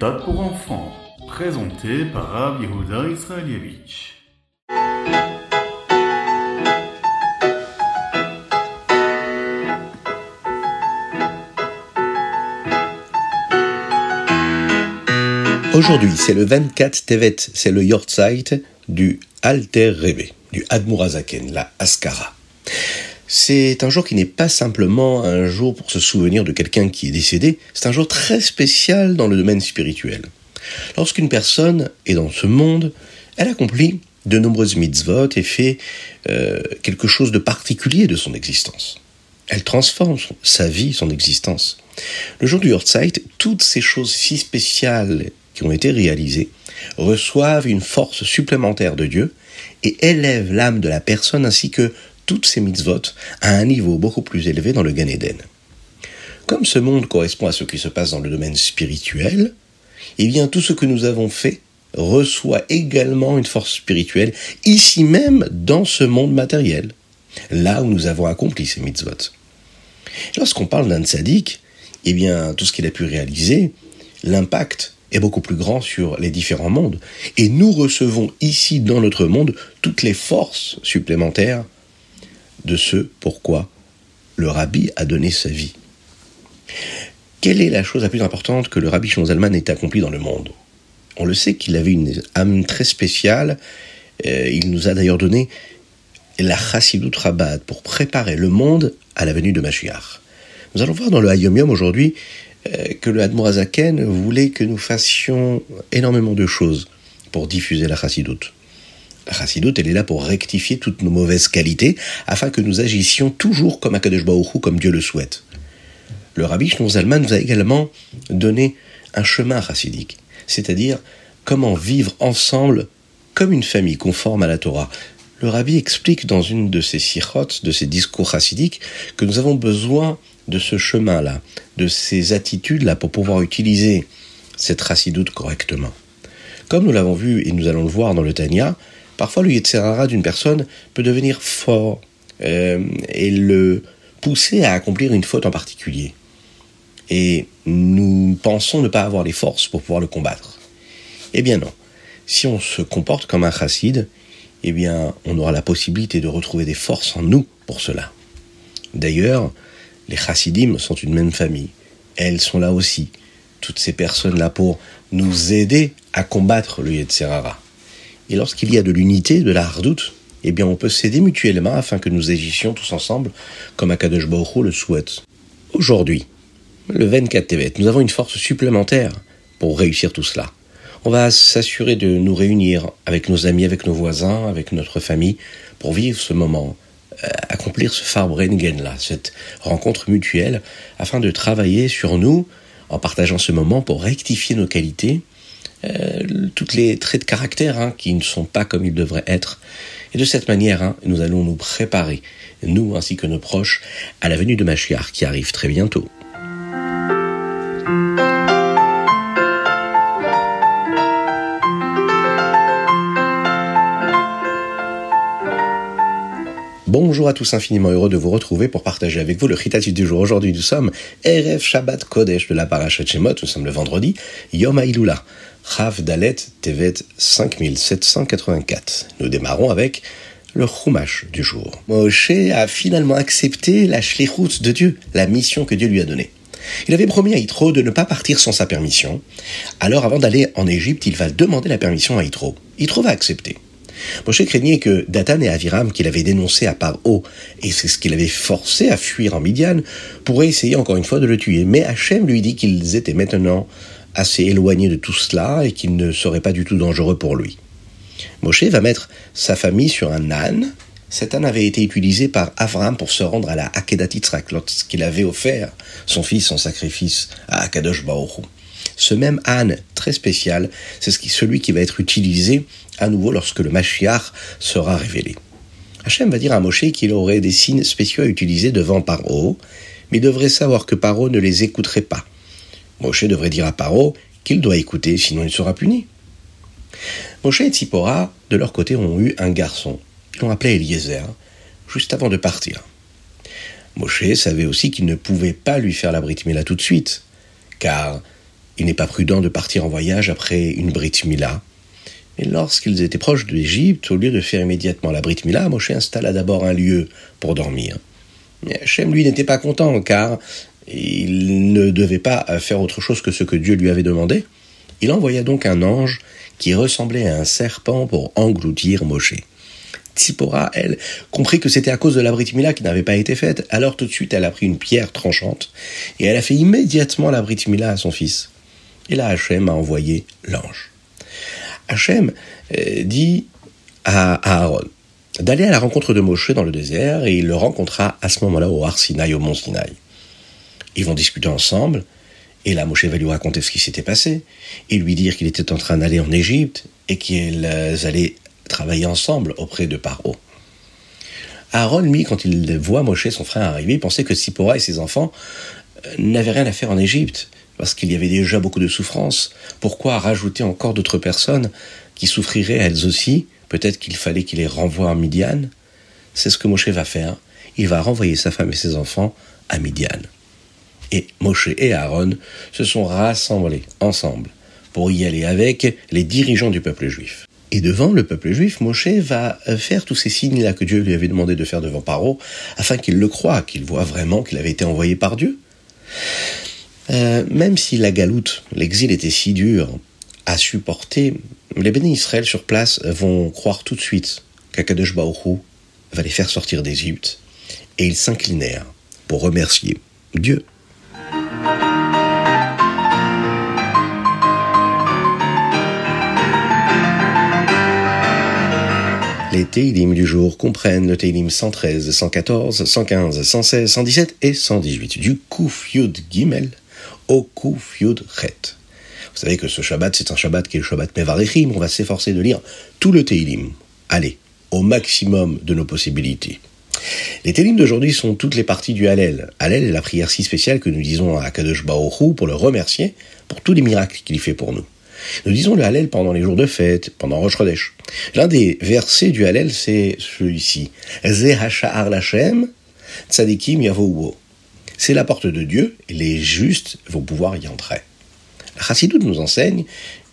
méthode pour enfants, présenté par Rav Israelievich. Aujourd'hui, c'est le 24 Tevet, c'est le Yortzeit du Alter Rebbe, du Admurazaken, la Askara. C'est un jour qui n'est pas simplement un jour pour se souvenir de quelqu'un qui est décédé, c'est un jour très spécial dans le domaine spirituel. Lorsqu'une personne est dans ce monde, elle accomplit de nombreuses mitzvot et fait euh, quelque chose de particulier de son existence. Elle transforme sa vie, son existence. Le jour du Yortzeit, toutes ces choses si spéciales qui ont été réalisées reçoivent une force supplémentaire de Dieu et élèvent l'âme de la personne ainsi que toutes ces mitzvot à un niveau beaucoup plus élevé dans le Gan Eden. Comme ce monde correspond à ce qui se passe dans le domaine spirituel, eh bien tout ce que nous avons fait reçoit également une force spirituelle ici même dans ce monde matériel, là où nous avons accompli ces mitzvot. Lorsqu'on parle d'un tzaddik, eh bien tout ce qu'il a pu réaliser, l'impact est beaucoup plus grand sur les différents mondes. Et nous recevons ici dans notre monde toutes les forces supplémentaires de ce pourquoi le rabbi a donné sa vie. Quelle est la chose la plus importante que le rabbi Shonzalman ait accompli dans le monde? On le sait qu'il avait une âme très spéciale. Euh, il nous a d'ailleurs donné la Chassidut Rabat pour préparer le monde à la venue de Mashiach. Nous allons voir dans le Hayom Yom aujourd'hui euh, que le Admorazaken voulait que nous fassions énormément de choses pour diffuser la Chassidut. La chassidoute, elle est là pour rectifier toutes nos mauvaises qualités, afin que nous agissions toujours comme Akadosh Baruch comme Dieu le souhaite. Le rabbi Zalman nous a également donné un chemin chassidique, c'est-à-dire comment vivre ensemble comme une famille conforme à la Torah. Le rabbi explique dans une de ses sirotes, de ses discours chassidiques, que nous avons besoin de ce chemin-là, de ces attitudes-là pour pouvoir utiliser cette chassidoute correctement. Comme nous l'avons vu et nous allons le voir dans le Tanya, Parfois, le Yetzerara d'une personne peut devenir fort euh, et le pousser à accomplir une faute en particulier. Et nous pensons ne pas avoir les forces pour pouvoir le combattre. Eh bien non. Si on se comporte comme un chassid, eh bien on aura la possibilité de retrouver des forces en nous pour cela. D'ailleurs, les chassidim sont une même famille. Elles sont là aussi. Toutes ces personnes-là pour nous aider à combattre le Yetzerara. Et lorsqu'il y a de l'unité, de la hardoute, eh bien on peut s'aider mutuellement afin que nous agissions tous ensemble comme Akadosh Baruch le souhaite. Aujourd'hui, le 24 Tevet, nous avons une force supplémentaire pour réussir tout cela. On va s'assurer de nous réunir avec nos amis, avec nos voisins, avec notre famille, pour vivre ce moment, euh, accomplir ce Farbrengen là, cette rencontre mutuelle, afin de travailler sur nous en partageant ce moment pour rectifier nos qualités euh, toutes les traits de caractère hein, qui ne sont pas comme ils devraient être. Et de cette manière, hein, nous allons nous préparer, nous ainsi que nos proches, à la venue de Machiar qui arrive très bientôt. Bonjour à tous, infiniment heureux de vous retrouver pour partager avec vous le Chitatit du jour. Aujourd'hui, nous sommes Erev Shabbat Kodesh de la Parashat Shemot, nous sommes le vendredi, Yom Hailula, Rav Dalet Tevet 5784. Nous démarrons avec le Chumash du jour. Moshe a finalement accepté la shlichut de Dieu, la mission que Dieu lui a donnée. Il avait promis à Yitro de ne pas partir sans sa permission. Alors avant d'aller en Égypte, il va demander la permission à Yitro. Yitro va accepter. Moshe craignait que Datan et Aviram, qu'il avait dénoncé à part haut, et c'est ce qu'il avait forcé à fuir en Midian, pourraient essayer encore une fois de le tuer. Mais Hachem lui dit qu'ils étaient maintenant assez éloignés de tout cela et qu'ils ne seraient pas du tout dangereux pour lui. Moshe va mettre sa famille sur un âne. Cet âne avait été utilisé par Avram pour se rendre à la Akedat lorsqu'il avait offert son fils en sacrifice à Akadosh Baoru. Ce même âne très spécial, c'est celui qui va être utilisé à nouveau lorsque le Mashiach sera révélé. Hachem va dire à Moshe qu'il aurait des signes spéciaux à utiliser devant Paro, mais il devrait savoir que Paro ne les écouterait pas. Moshe devrait dire à Paro qu'il doit écouter, sinon il sera puni. Moshe et Tzipora, de leur côté, ont eu un garçon. Ils l'ont appelé Eliezer, juste avant de partir. Moshe savait aussi qu'il ne pouvait pas lui faire la Brit Mila tout de suite, car il n'est pas prudent de partir en voyage après une Brit Mila. Et lorsqu'ils étaient proches de l'Égypte, au lieu de faire immédiatement la Brit Mila, Moshe installa d'abord un lieu pour dormir. Mais Hachem, lui, n'était pas content, car il ne devait pas faire autre chose que ce que Dieu lui avait demandé. Il envoya donc un ange qui ressemblait à un serpent pour engloutir Moshe. Tzipora, elle, comprit que c'était à cause de la qui n'avait pas été faite, alors tout de suite elle a pris une pierre tranchante et elle a fait immédiatement la à son fils. Et là Hachem a envoyé l'ange. Hachem euh, dit à Aaron d'aller à la rencontre de Moshe dans le désert et il le rencontra à ce moment-là au Har Sinai, au mont Sinaï. Ils vont discuter ensemble et là Moshe va lui raconter ce qui s'était passé et lui dire qu'il était en train d'aller en Égypte et qu'ils allaient travailler ensemble auprès de Paro. Aaron, lui, quand il voit Moshe, son frère, arriver, pensait que Sipora et ses enfants euh, n'avaient rien à faire en Égypte, parce qu'il y avait déjà beaucoup de souffrances. Pourquoi rajouter encore d'autres personnes qui souffriraient elles aussi? Peut-être qu'il fallait qu'il les renvoie à Midian. C'est ce que Moshe va faire. Il va renvoyer sa femme et ses enfants à Midian. Et Moshe et Aaron se sont rassemblés ensemble pour y aller avec les dirigeants du peuple juif. Et devant le peuple juif, Moshe va faire tous ces signes-là que Dieu lui avait demandé de faire devant Paro, afin qu'il le croie, qu'il voit vraiment qu'il avait été envoyé par Dieu. Euh, même si la galoute, l'exil était si dur à supporter, les bénis Israël sur place vont croire tout de suite qu'Akadosh Baoru va les faire sortir d'Égypte, et ils s'inclinèrent pour remercier Dieu. Les Teilim du jour comprennent le Teilim 113, 114, 115, 116, 117 et 118, du Kuf Yud Gimel au Kuf Yud Chet. Vous savez que ce Shabbat, c'est un Shabbat qui est le Shabbat Mevarechim, on va s'efforcer de lire tout le Teilim. Allez, au maximum de nos possibilités. Les Teilim d'aujourd'hui sont toutes les parties du Hallel. Hallel est la prière si spéciale que nous disons à Kadosh Baoru pour le remercier pour tous les miracles qu'il fait pour nous. Nous disons le Hallel pendant les jours de fête, pendant Rosh Chodesh. L'un des versets du Hallel, c'est celui-ci. Tzadikim yavouwo. C'est la porte de Dieu, et les justes vont pouvoir y entrer. La nous enseigne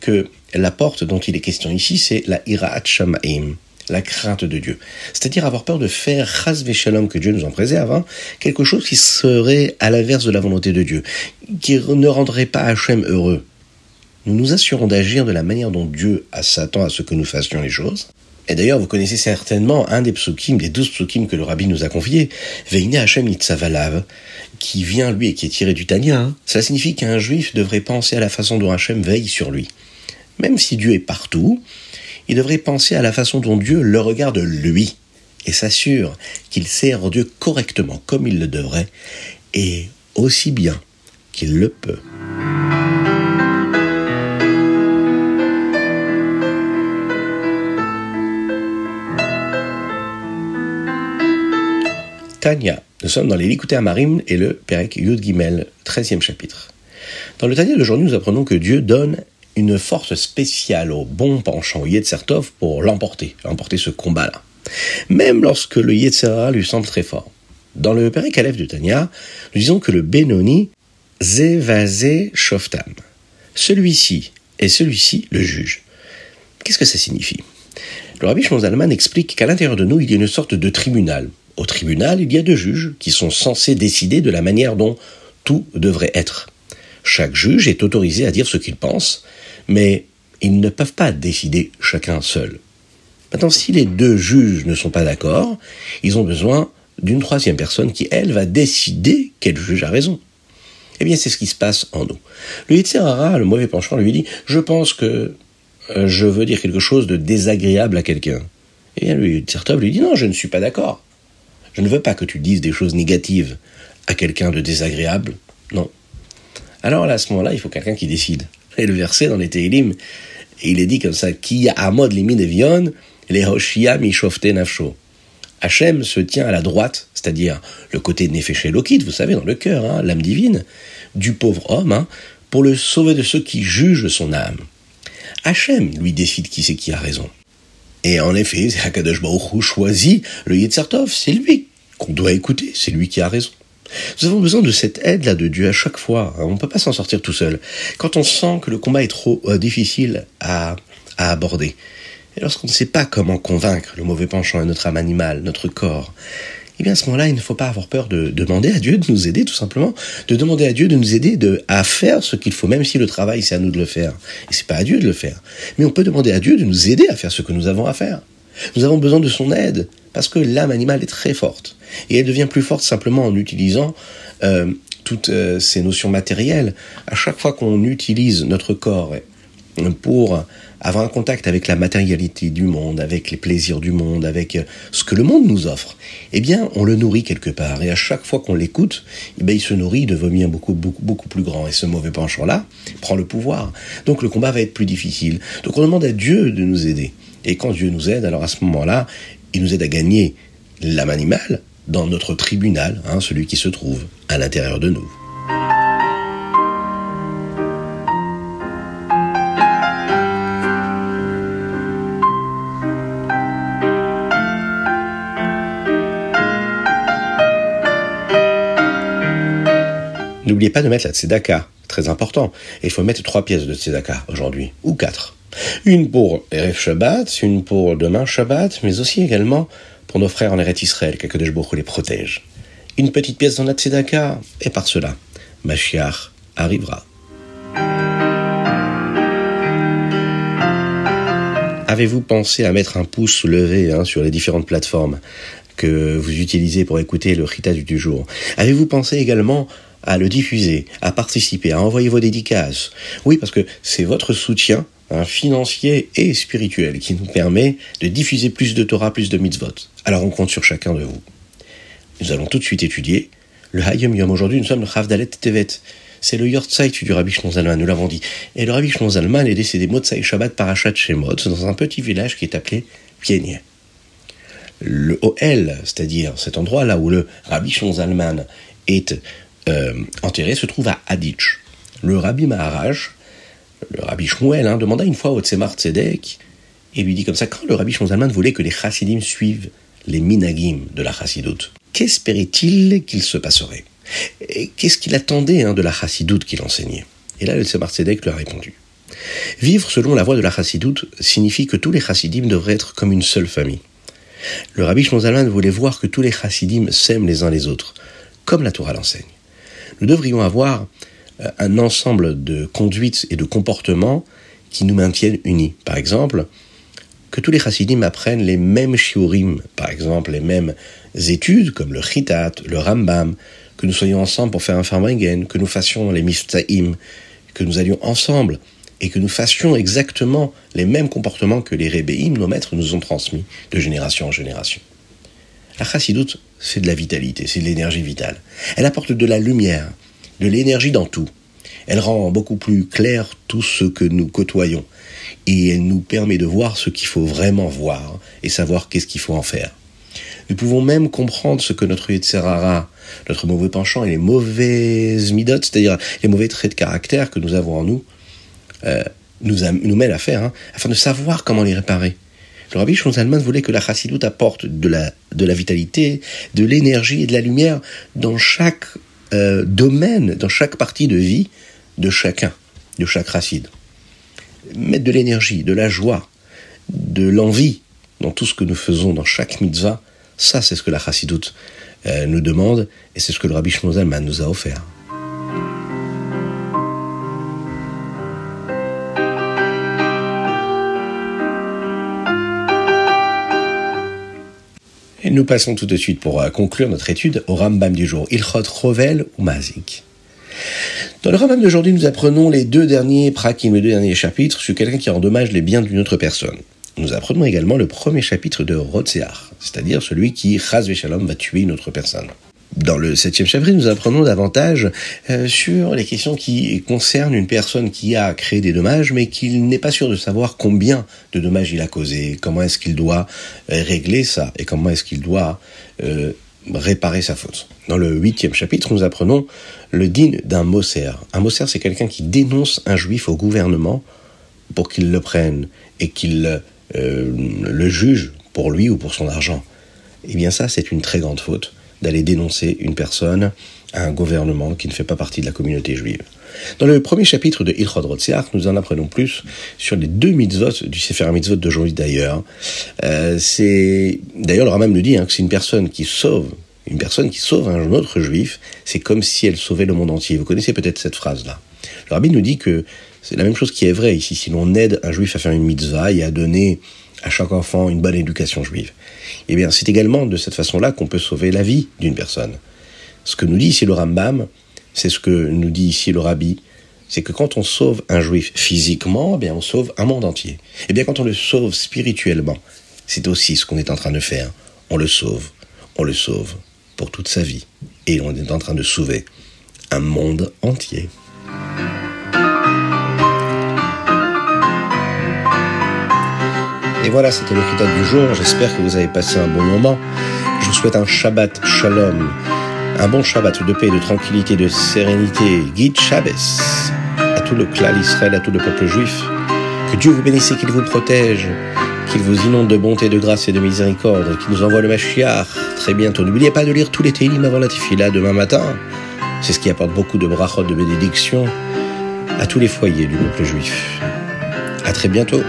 que la porte dont il est question ici, c'est la Iraat Shamaim, la crainte de Dieu. C'est-à-dire avoir peur de faire Chas Shalom, que Dieu nous en préserve, hein, quelque chose qui serait à l'inverse de la volonté de Dieu, qui ne rendrait pas Hachem heureux nous nous assurons d'agir de la manière dont Dieu s'attend à ce que nous fassions les choses. Et d'ailleurs, vous connaissez certainement un des psukim, des douze psukim que le rabbi nous a confiés, Veine Hashem Itzavalav, qui vient lui et qui est tiré du Tanya. Hein. Cela signifie qu'un juif devrait penser à la façon dont Hachem veille sur lui. Même si Dieu est partout, il devrait penser à la façon dont Dieu le regarde lui et s'assure qu'il sert Dieu correctement comme il le devrait et aussi bien qu'il le peut. Tanya. Nous sommes dans les Likuté Amarim et le Perek Yud Gimel, 13e chapitre. Dans le Tanya d'aujourd'hui, nous apprenons que Dieu donne une force spéciale au bon penchant Yetzertov pour l'emporter, emporter ce combat-là. Même lorsque le Yetzera lui semble très fort. Dans le Perek Aleph de Tanya, nous disons que le Benoni, Zevazé Shoftam. Celui-ci et celui-ci le juge. Qu'est-ce que ça signifie? Le Rabbi Shmon explique qu'à l'intérieur de nous, il y a une sorte de tribunal, au tribunal, il y a deux juges qui sont censés décider de la manière dont tout devrait être. Chaque juge est autorisé à dire ce qu'il pense, mais ils ne peuvent pas décider chacun seul. Maintenant, si les deux juges ne sont pas d'accord, ils ont besoin d'une troisième personne qui, elle, va décider quel juge a raison. Eh bien, c'est ce qui se passe en nous. Le Yitzhara, le mauvais penchant, lui dit Je pense que euh, je veux dire quelque chose de désagréable à quelqu'un. Eh bien, le Yitzhara lui dit Non, je ne suis pas d'accord. Je ne veux pas que tu dises des choses négatives à quelqu'un de désagréable. Non. Alors à ce moment-là, il faut quelqu'un qui décide. Et le verset dans les Teilim, il est dit comme ça Qui a mod les vion, les hoshia mishofte nafsho. Hachem se tient à la droite, c'est-à-dire le côté nefesh lokit, vous savez, dans le cœur, hein, l'âme divine, du pauvre homme, hein, pour le sauver de ceux qui jugent son âme. Hachem lui décide qui c'est qui a raison. Et en effet, Hakadosh Baruch choisit le Yitzartov, c'est lui qu'on doit écouter, c'est lui qui a raison. Nous avons besoin de cette aide-là de Dieu à chaque fois. On ne peut pas s'en sortir tout seul. Quand on sent que le combat est trop euh, difficile à, à aborder, et lorsqu'on ne sait pas comment convaincre le mauvais penchant à notre âme animale, notre corps, eh bien à ce moment-là, il ne faut pas avoir peur de demander à Dieu de nous aider, tout simplement, de demander à Dieu de nous aider de, à faire ce qu'il faut, même si le travail c'est à nous de le faire. Et c'est pas à Dieu de le faire. Mais on peut demander à Dieu de nous aider à faire ce que nous avons à faire. Nous avons besoin de son aide, parce que l'âme animale est très forte. Et elle devient plus forte simplement en utilisant euh, toutes euh, ces notions matérielles. À chaque fois qu'on utilise notre corps pour avoir un contact avec la matérialité du monde, avec les plaisirs du monde, avec euh, ce que le monde nous offre, eh bien, on le nourrit quelque part. Et à chaque fois qu'on l'écoute, eh bien, il se nourrit de vomi beaucoup, beaucoup, beaucoup plus grand. Et ce mauvais penchant-là prend le pouvoir. Donc le combat va être plus difficile. Donc on demande à Dieu de nous aider. Et quand Dieu nous aide, alors à ce moment-là, il nous aide à gagner l'âme animale dans notre tribunal, hein, celui qui se trouve à l'intérieur de nous. N'oubliez pas de mettre la tzedaka, très important. Et il faut mettre trois pièces de tzedaka aujourd'hui, ou quatre. Une pour Erev Shabbat, une pour demain Shabbat, mais aussi également pour nos frères en Eretz Israël, que Kadosh les protège. Une petite pièce dans la tzedaka, et par cela, Mashiach arrivera. Avez-vous pensé à mettre un pouce levé hein, sur les différentes plateformes que vous utilisez pour écouter le Rita du jour? Avez-vous pensé également à le diffuser, à participer, à envoyer vos dédicaces? Oui, parce que c'est votre soutien financier et spirituel qui nous permet de diffuser plus de Torah, plus de mitzvot. Alors on compte sur chacun de vous. Nous allons tout de suite étudier le Hayom Yom. Aujourd'hui, nous sommes le Chavdalet Tevet. C'est le Yortzeit du Rabbi Shlomo Zalman, nous l'avons dit. Et le Rabbi Shlomo Zalman est décédé Motzai Shabbat Parashat Shemot dans un petit village qui est appelé Pienier. Le OL, c'est-à-dire cet endroit là où le Rabbi Shlomo Zalman est euh, enterré se trouve à Haditch. Le rabbi Maharaj, le rabbi Shmuel, hein, demanda une fois au Tzemar Tzedek et lui dit comme ça quand le rabbi Shmuel voulait que les chassidim suivent les minagim de la chassidoute, qu'espérait-il qu'il se passerait? Qu'est-ce qu'il attendait hein, de la chassidoute qu'il enseignait? Et là, le Tzemar Tzedek lui a répondu. Vivre selon la voie de la chassidoute signifie que tous les chassidim devraient être comme une seule famille. Le rabbi Shmuel voulait voir que tous les chassidim s'aiment les uns les autres, comme la Torah l'enseigne. Nous devrions avoir un ensemble de conduites et de comportements qui nous maintiennent unis. Par exemple, que tous les chassidim apprennent les mêmes shiurim, par exemple les mêmes études comme le chitat, le rambam, que nous soyons ensemble pour faire un farmingen, que nous fassions les miftaim, que nous allions ensemble et que nous fassions exactement les mêmes comportements que les rébéim, nos maîtres, nous ont transmis de génération en génération. La chassidoute, c'est de la vitalité, c'est de l'énergie vitale. Elle apporte de la lumière, de l'énergie dans tout. Elle rend beaucoup plus clair tout ce que nous côtoyons. Et elle nous permet de voir ce qu'il faut vraiment voir et savoir qu'est-ce qu'il faut en faire. Nous pouvons même comprendre ce que notre Yetzerara, notre mauvais penchant et les mauvaises midotes, c'est-à-dire les mauvais traits de caractère que nous avons en nous, euh, nous, mènent à faire, hein, afin de savoir comment les réparer. Le rabbi Shonzalman voulait que la chassidoute apporte de la, de la vitalité, de l'énergie et de la lumière dans chaque euh, domaine, dans chaque partie de vie de chacun, de chaque racide. Mettre de l'énergie, de la joie, de l'envie dans tout ce que nous faisons dans chaque mitzvah, ça c'est ce que la chassidoute euh, nous demande et c'est ce que le rabbi Shonzalman nous a offert. Nous passons tout de suite pour euh, conclure notre étude au Rambam du jour, Ilchot Rovel ou Mazik. Dans le Rambam d'aujourd'hui, nous apprenons les deux derniers prakim, les deux derniers chapitres sur quelqu'un qui endommage les biens d'une autre personne. Nous apprenons également le premier chapitre de Rotsear, c'est-à-dire celui qui, Chaz Shalom, va tuer une autre personne. Dans le septième chapitre, nous apprenons davantage euh, sur les questions qui concernent une personne qui a créé des dommages, mais qui n'est pas sûr de savoir combien de dommages il a causé, comment est-ce qu'il doit euh, régler ça, et comment est-ce qu'il doit euh, réparer sa faute. Dans le huitième chapitre, nous apprenons le digne d'un Moser. Un Moser, c'est quelqu'un qui dénonce un juif au gouvernement pour qu'il le prenne et qu'il le juge pour lui ou pour son argent. Eh bien ça, c'est une très grande faute d'aller dénoncer une personne à un gouvernement qui ne fait pas partie de la communauté juive. Dans le premier chapitre de Ilchot Rotziach, nous en apprenons plus sur les deux mitzvot du Sefer Mitzvot d'aujourd'hui d'ailleurs. Euh, c'est d'ailleurs le Rambam nous dit hein, que c'est une personne qui sauve une personne qui sauve un autre juif, c'est comme si elle sauvait le monde entier. Vous connaissez peut-être cette phrase-là. Le rabbi nous dit que c'est la même chose qui est vrai ici. Si l'on aide un juif à faire une mitzvah et à donner à chaque enfant une bonne éducation juive, eh bien, c'est également de cette façon-là qu'on peut sauver la vie d'une personne. Ce que nous dit ici le Rambam, c'est ce que nous dit ici le Rabbi, c'est que quand on sauve un juif physiquement, eh bien, on sauve un monde entier. Eh bien, quand on le sauve spirituellement, c'est aussi ce qu'on est en train de faire. On le sauve, on le sauve pour toute sa vie. Et on est en train de sauver un monde entier. Et voilà, c'était le critère du jour. J'espère que vous avez passé un bon moment. Je vous souhaite un Shabbat Shalom, un bon Shabbat de paix, de tranquillité, de sérénité. Guide Shabbos à tout le clan Israël, à tout le peuple juif. Que Dieu vous bénisse et qu'il vous protège, qu'il vous inonde de bonté, de grâce et de miséricorde, qu'il nous envoie le Mashiach très bientôt. N'oubliez pas de lire tous les Télim avant la Tifila demain matin. C'est ce qui apporte beaucoup de brachot, de bénédictions à tous les foyers du peuple juif. À très bientôt.